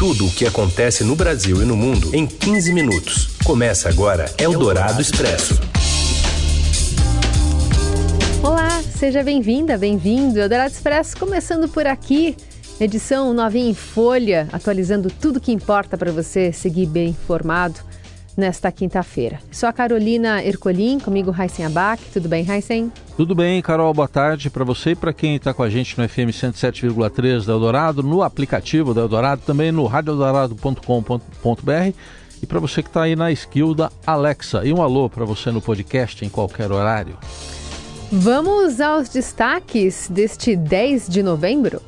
Tudo o que acontece no Brasil e no mundo em 15 minutos. Começa agora Eldorado Expresso. Olá, seja bem-vinda, bem-vindo. Eldorado Expresso começando por aqui. Edição novinha em folha, atualizando tudo que importa para você seguir bem informado nesta quinta-feira. Sou a Carolina Ercolim, comigo Raíssen Abac. Tudo bem, Raíssen? Tudo bem, Carol. Boa tarde para você e para quem está com a gente no FM 107,3 da Eldorado, no aplicativo da Eldorado, também no radioeldorado.com.br e para você que está aí na skill da Alexa. E um alô para você no podcast em qualquer horário. Vamos aos destaques deste 10 de novembro.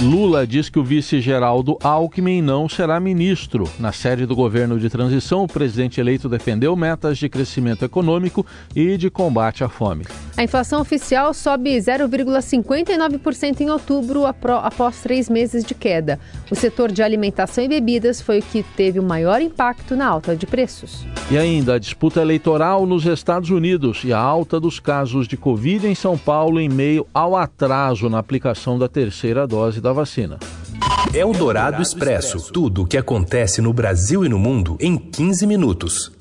Lula diz que o vice Geraldo Alckmin não será ministro. Na sede do governo de transição, o presidente eleito defendeu metas de crescimento econômico e de combate à fome. A inflação oficial sobe 0,59% em outubro após três meses de queda. O setor de alimentação e bebidas foi o que teve o maior impacto na alta de preços. E ainda a disputa eleitoral nos Estados Unidos e a alta dos casos de Covid em São Paulo em meio ao atraso na aplicação da terceira dose da vacina. Eldorado Expresso tudo o que acontece no Brasil e no mundo em 15 minutos.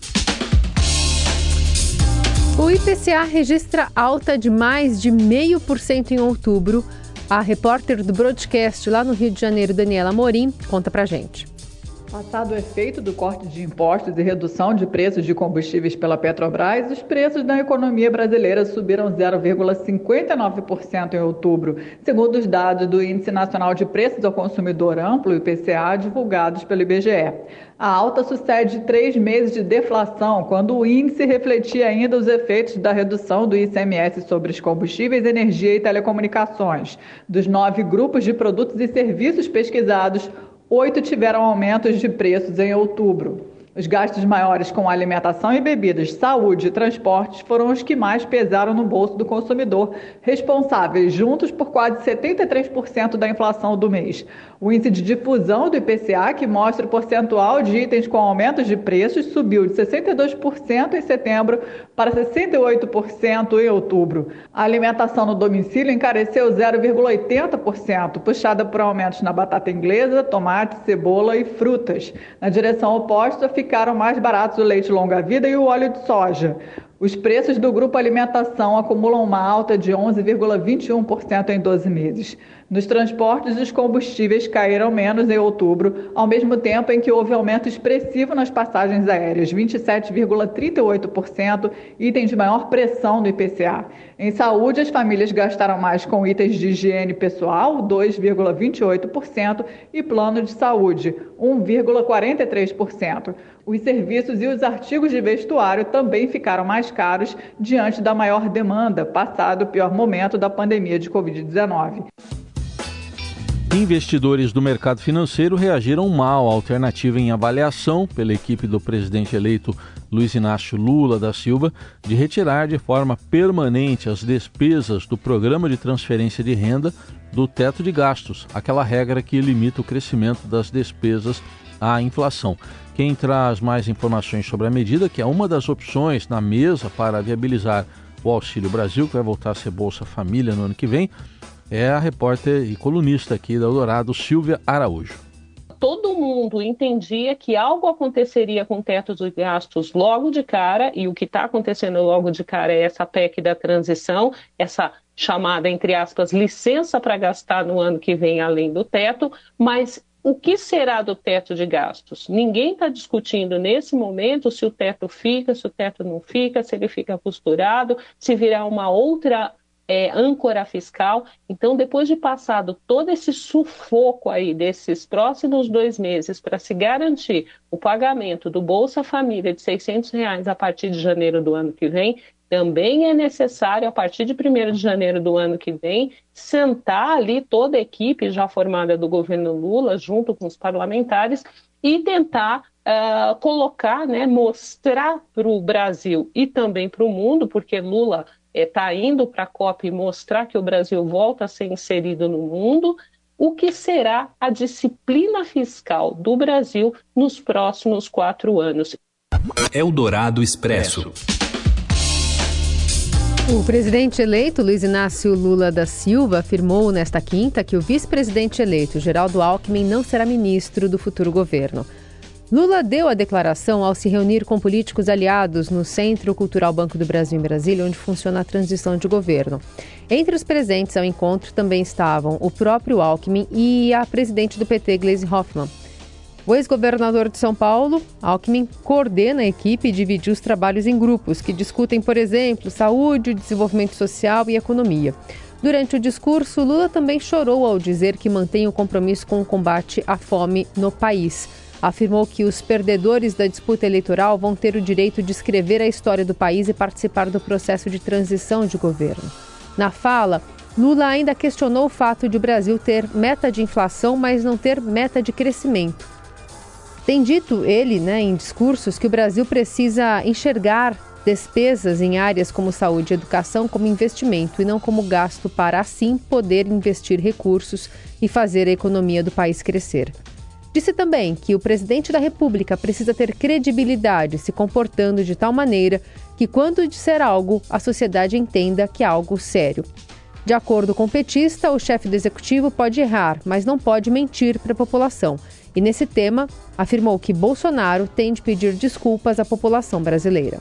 O IPCA registra alta de mais de 0,5% em outubro. A repórter do broadcast lá no Rio de Janeiro, Daniela Morim, conta pra gente. Passado o efeito do corte de impostos e redução de preços de combustíveis pela Petrobras, os preços da economia brasileira subiram 0,59% em outubro, segundo os dados do Índice Nacional de Preços ao Consumidor Amplo, IPCA, divulgados pelo IBGE. A alta sucede três meses de deflação, quando o índice refletia ainda os efeitos da redução do ICMS sobre os combustíveis, energia e telecomunicações. Dos nove grupos de produtos e serviços pesquisados, oito tiveram aumentos de preços em outubro. Os gastos maiores com alimentação e bebidas, saúde e transportes foram os que mais pesaram no bolso do consumidor, responsáveis juntos por quase 73% da inflação do mês. O índice de difusão do IPCA, que mostra o percentual de itens com aumentos de preços, subiu de 62% em setembro para 68% em outubro. A alimentação no domicílio encareceu 0,80%, puxada por aumentos na batata inglesa, tomate, cebola e frutas. Na direção oposta, ficaram mais baratos o leite longa-vida e o óleo de soja. Os preços do grupo alimentação acumulam uma alta de 11,21% em 12 meses. Nos transportes, os combustíveis caíram menos em outubro, ao mesmo tempo em que houve aumento expressivo nas passagens aéreas, 27,38%, item de maior pressão no IPCA. Em saúde, as famílias gastaram mais com itens de higiene pessoal, 2,28%, e plano de saúde, 1,43%. Os serviços e os artigos de vestuário também ficaram mais caros diante da maior demanda, passado o pior momento da pandemia de Covid-19. Investidores do mercado financeiro reagiram mal à alternativa em avaliação pela equipe do presidente eleito Luiz Inácio Lula da Silva de retirar de forma permanente as despesas do programa de transferência de renda do teto de gastos, aquela regra que limita o crescimento das despesas à inflação. Quem traz mais informações sobre a medida, que é uma das opções na mesa para viabilizar o Auxílio Brasil, que vai voltar a ser Bolsa Família no ano que vem, é a repórter e colunista aqui da Eldorado, Silvia Araújo. Todo mundo entendia que algo aconteceria com o teto gastos logo de cara, e o que está acontecendo logo de cara é essa PEC da transição, essa chamada, entre aspas, licença para gastar no ano que vem além do teto, mas o que será do teto de gastos? Ninguém está discutindo nesse momento se o teto fica, se o teto não fica, se ele fica posturado, se virá uma outra é, âncora fiscal. Então, depois de passado todo esse sufoco aí desses próximos dois meses para se garantir o pagamento do Bolsa Família de 600 reais a partir de janeiro do ano que vem, também é necessário, a partir de 1 de janeiro do ano que vem, sentar ali toda a equipe já formada do governo Lula, junto com os parlamentares, e tentar uh, colocar, né, mostrar para o Brasil e também para o mundo, porque Lula está é, indo para a COP mostrar que o Brasil volta a ser inserido no mundo, o que será a disciplina fiscal do Brasil nos próximos quatro anos. Eldorado Expresso. O presidente eleito Luiz Inácio Lula da Silva afirmou nesta quinta que o vice-presidente eleito Geraldo Alckmin não será ministro do futuro governo. Lula deu a declaração ao se reunir com políticos aliados no Centro Cultural Banco do Brasil em Brasília, onde funciona a transição de governo. Entre os presentes ao encontro também estavam o próprio Alckmin e a presidente do PT, Gleisi Hoffmann. O ex-governador de São Paulo, Alckmin, coordena a equipe e divide os trabalhos em grupos que discutem, por exemplo, saúde, desenvolvimento social e economia. Durante o discurso, Lula também chorou ao dizer que mantém o compromisso com o combate à fome no país. Afirmou que os perdedores da disputa eleitoral vão ter o direito de escrever a história do país e participar do processo de transição de governo. Na fala, Lula ainda questionou o fato de o Brasil ter meta de inflação, mas não ter meta de crescimento. Tem dito ele, né, em discursos, que o Brasil precisa enxergar despesas em áreas como saúde e educação como investimento e não como gasto para assim poder investir recursos e fazer a economia do país crescer. Disse também que o presidente da República precisa ter credibilidade se comportando de tal maneira que, quando disser algo, a sociedade entenda que é algo sério. De acordo com o petista, o chefe do executivo pode errar, mas não pode mentir para a população e, nesse tema, afirmou que Bolsonaro tem de pedir desculpas à população brasileira.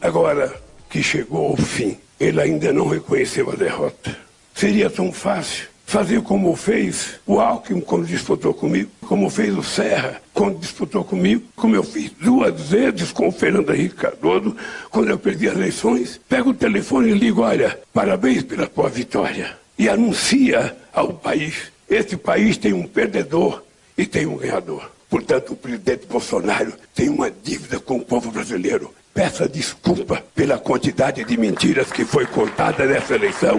Agora que chegou ao fim, ele ainda não reconheceu a derrota. Seria tão fácil fazer como fez o Alckmin quando disputou comigo, como fez o Serra quando disputou comigo, como eu fiz duas vezes com o Fernando Henrique Cardoso, quando eu perdi as eleições. Pego o telefone e ligo, olha, parabéns pela tua vitória. E anuncia ao país, esse país tem um perdedor, e tem um ganhador. Portanto, o presidente Bolsonaro tem uma dívida com o povo brasileiro. Peça desculpa pela quantidade de mentiras que foi contada nessa eleição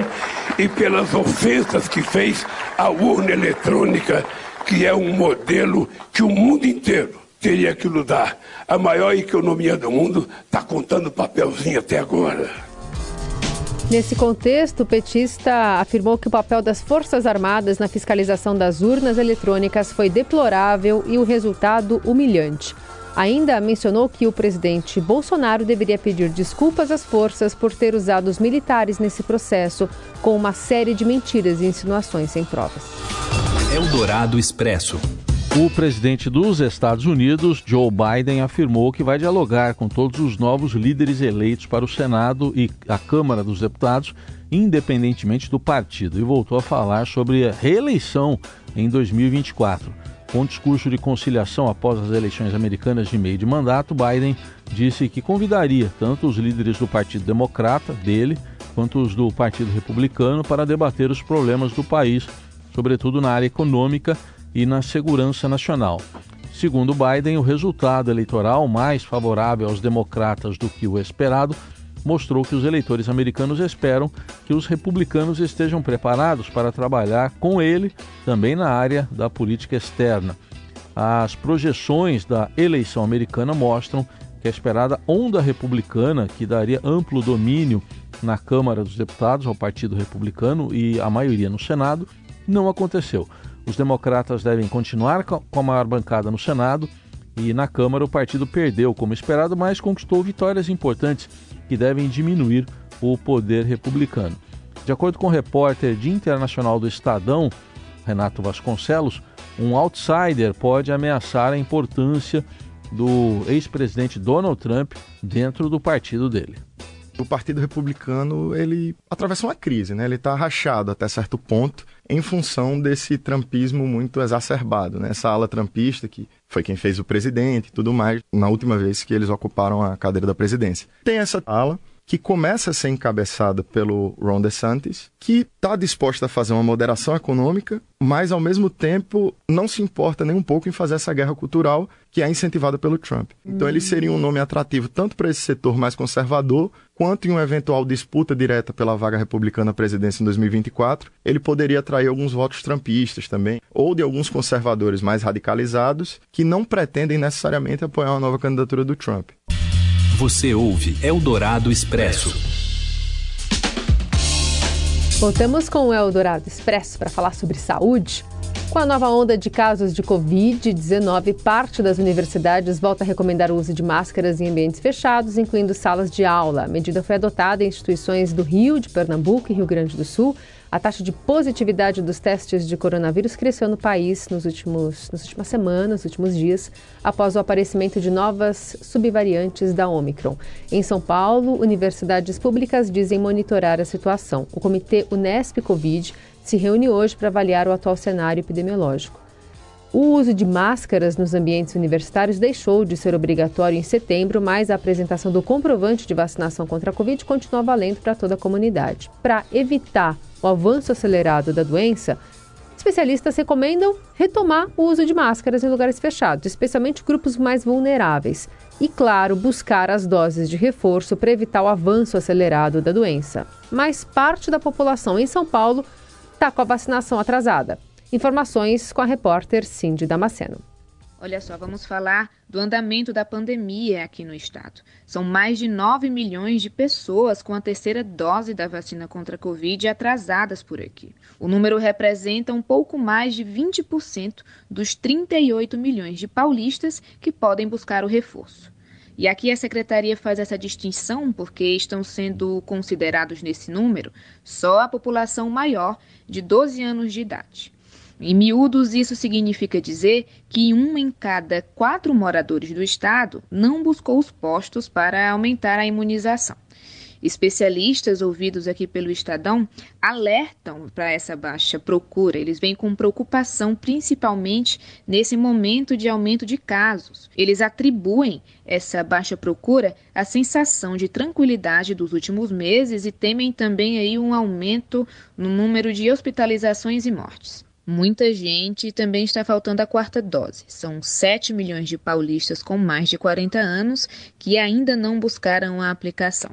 e pelas ofensas que fez à urna eletrônica, que é um modelo que o mundo inteiro teria que lutar. A maior economia do mundo está contando papelzinho até agora. Nesse contexto, o petista afirmou que o papel das Forças Armadas na fiscalização das urnas eletrônicas foi deplorável e o resultado humilhante. Ainda mencionou que o presidente Bolsonaro deveria pedir desculpas às forças por ter usado os militares nesse processo, com uma série de mentiras e insinuações sem provas. Eldorado Expresso. O presidente dos Estados Unidos, Joe Biden, afirmou que vai dialogar com todos os novos líderes eleitos para o Senado e a Câmara dos Deputados, independentemente do partido, e voltou a falar sobre a reeleição em 2024. Com um discurso de conciliação após as eleições americanas de meio de mandato, Biden disse que convidaria tanto os líderes do Partido Democrata, dele, quanto os do Partido Republicano para debater os problemas do país, sobretudo na área econômica e na segurança nacional. Segundo Biden, o resultado eleitoral mais favorável aos democratas do que o esperado mostrou que os eleitores americanos esperam que os republicanos estejam preparados para trabalhar com ele também na área da política externa. As projeções da eleição americana mostram que a esperada onda republicana, que daria amplo domínio na Câmara dos Deputados ao Partido Republicano e a maioria no Senado, não aconteceu. Os democratas devem continuar com a maior bancada no Senado e na Câmara o partido perdeu, como esperado, mas conquistou vitórias importantes que devem diminuir o poder republicano. De acordo com o repórter de internacional do Estadão, Renato Vasconcelos, um outsider pode ameaçar a importância do ex-presidente Donald Trump dentro do partido dele. O Partido Republicano ele atravessa uma crise, né? Ele está rachado até certo ponto em função desse trumpismo muito exacerbado, né? Essa ala trumpista que foi quem fez o presidente e tudo mais na última vez que eles ocuparam a cadeira da presidência. Tem essa ala que começa a ser encabeçada pelo Ron DeSantis, que está disposta a fazer uma moderação econômica, mas ao mesmo tempo não se importa nem um pouco em fazer essa guerra cultural que é incentivada pelo Trump. Então ele seria um nome atrativo tanto para esse setor mais conservador, quanto em uma eventual disputa direta pela vaga republicana à presidência em 2024, ele poderia atrair alguns votos trumpistas também, ou de alguns conservadores mais radicalizados que não pretendem necessariamente apoiar uma nova candidatura do Trump. Você ouve Eldorado Expresso. Voltamos com o Eldorado Expresso para falar sobre saúde. Com a nova onda de casos de Covid-19, parte das universidades volta a recomendar o uso de máscaras em ambientes fechados, incluindo salas de aula. A medida foi adotada em instituições do Rio, de Pernambuco e Rio Grande do Sul. A taxa de positividade dos testes de coronavírus cresceu no país nos últimos, nas últimas semanas, nos últimos dias, após o aparecimento de novas subvariantes da Omicron. Em São Paulo, universidades públicas dizem monitorar a situação. O comitê Unesp Covid se reúne hoje para avaliar o atual cenário epidemiológico. O uso de máscaras nos ambientes universitários deixou de ser obrigatório em setembro, mas a apresentação do comprovante de vacinação contra a Covid continua valendo para toda a comunidade. Para evitar o avanço acelerado da doença, especialistas recomendam retomar o uso de máscaras em lugares fechados, especialmente grupos mais vulneráveis. E, claro, buscar as doses de reforço para evitar o avanço acelerado da doença. Mas parte da população em São Paulo está com a vacinação atrasada. Informações com a repórter Cindy Damasceno. Olha só, vamos falar do andamento da pandemia aqui no estado. São mais de 9 milhões de pessoas com a terceira dose da vacina contra a Covid atrasadas por aqui. O número representa um pouco mais de 20% dos 38 milhões de paulistas que podem buscar o reforço. E aqui a secretaria faz essa distinção porque estão sendo considerados nesse número só a população maior de 12 anos de idade. Em miúdos, isso significa dizer que um em cada quatro moradores do estado não buscou os postos para aumentar a imunização. Especialistas ouvidos aqui pelo Estadão alertam para essa baixa procura. Eles vêm com preocupação, principalmente nesse momento de aumento de casos. Eles atribuem essa baixa procura à sensação de tranquilidade dos últimos meses e temem também aí um aumento no número de hospitalizações e mortes. Muita gente também está faltando a quarta dose. São 7 milhões de paulistas com mais de 40 anos que ainda não buscaram a aplicação.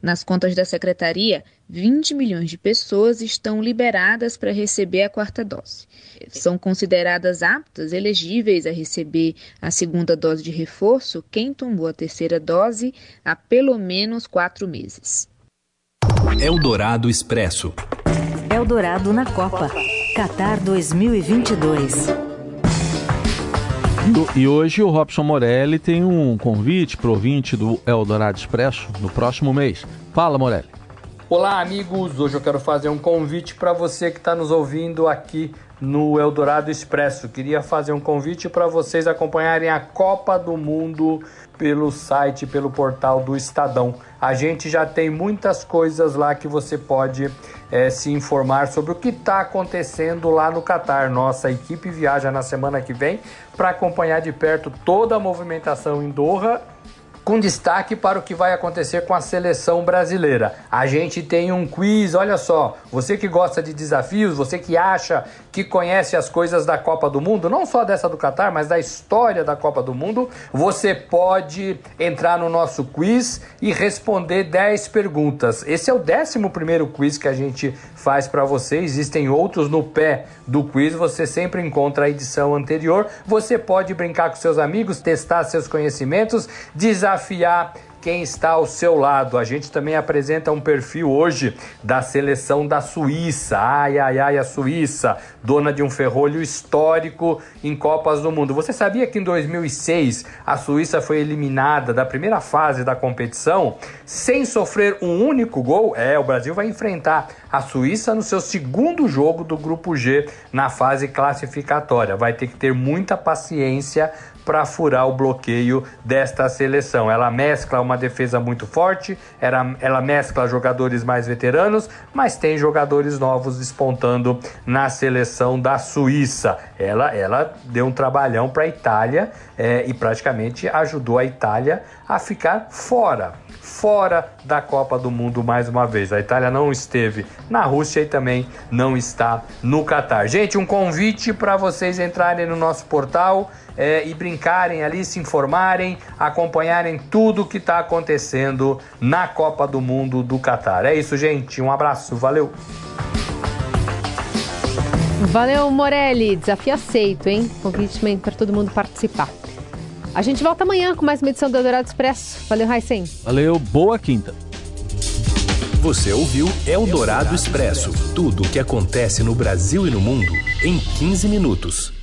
Nas contas da secretaria, 20 milhões de pessoas estão liberadas para receber a quarta dose. São consideradas aptas, elegíveis a receber a segunda dose de reforço quem tomou a terceira dose há pelo menos quatro meses. Eldorado Expresso. Eldorado na Copa. Qatar 2022. E hoje o Robson Morelli tem um convite para ouvinte do Eldorado Expresso no próximo mês. Fala, Morelli. Olá, amigos. Hoje eu quero fazer um convite para você que está nos ouvindo aqui no Eldorado Expresso. Queria fazer um convite para vocês acompanharem a Copa do Mundo pelo site, pelo portal do Estadão. A gente já tem muitas coisas lá que você pode é, se informar sobre o que está acontecendo lá no Catar. Nossa equipe viaja na semana que vem para acompanhar de perto toda a movimentação em Doha com destaque para o que vai acontecer com a seleção brasileira. A gente tem um quiz, olha só, você que gosta de desafios, você que acha que conhece as coisas da Copa do Mundo, não só dessa do Catar, mas da história da Copa do Mundo, você pode entrar no nosso quiz e responder 10 perguntas. Esse é o 11 primeiro quiz que a gente faz para você. Existem outros no pé do quiz, você sempre encontra a edição anterior. Você pode brincar com seus amigos, testar seus conhecimentos, desafiar desafiar quem está ao seu lado. A gente também apresenta um perfil hoje da seleção da Suíça. Ai, ai, ai, a Suíça, dona de um ferrolho histórico em Copas do Mundo. Você sabia que em 2006 a Suíça foi eliminada da primeira fase da competição sem sofrer um único gol? É, o Brasil vai enfrentar a Suíça no seu segundo jogo do Grupo G na fase classificatória. Vai ter que ter muita paciência para furar o bloqueio desta seleção. Ela mescla uma defesa muito forte, ela, ela mescla jogadores mais veteranos, mas tem jogadores novos despontando na seleção da Suíça. Ela, ela deu um trabalhão para a Itália é, e praticamente ajudou a Itália a ficar fora fora da Copa do Mundo mais uma vez. A Itália não esteve na Rússia e também não está no Catar. Gente, um convite para vocês entrarem no nosso portal é, e brincarem ali, se informarem, acompanharem tudo o que está acontecendo na Copa do Mundo do Catar. É isso, gente. Um abraço, valeu! Valeu, Morelli. Desafio aceito, hein? Convite para todo mundo participar. A gente volta amanhã com mais uma edição do Eldorado Expresso. Valeu, Raicen. Valeu, boa quinta. Você ouviu Eldorado Expresso tudo o que acontece no Brasil e no mundo em 15 minutos.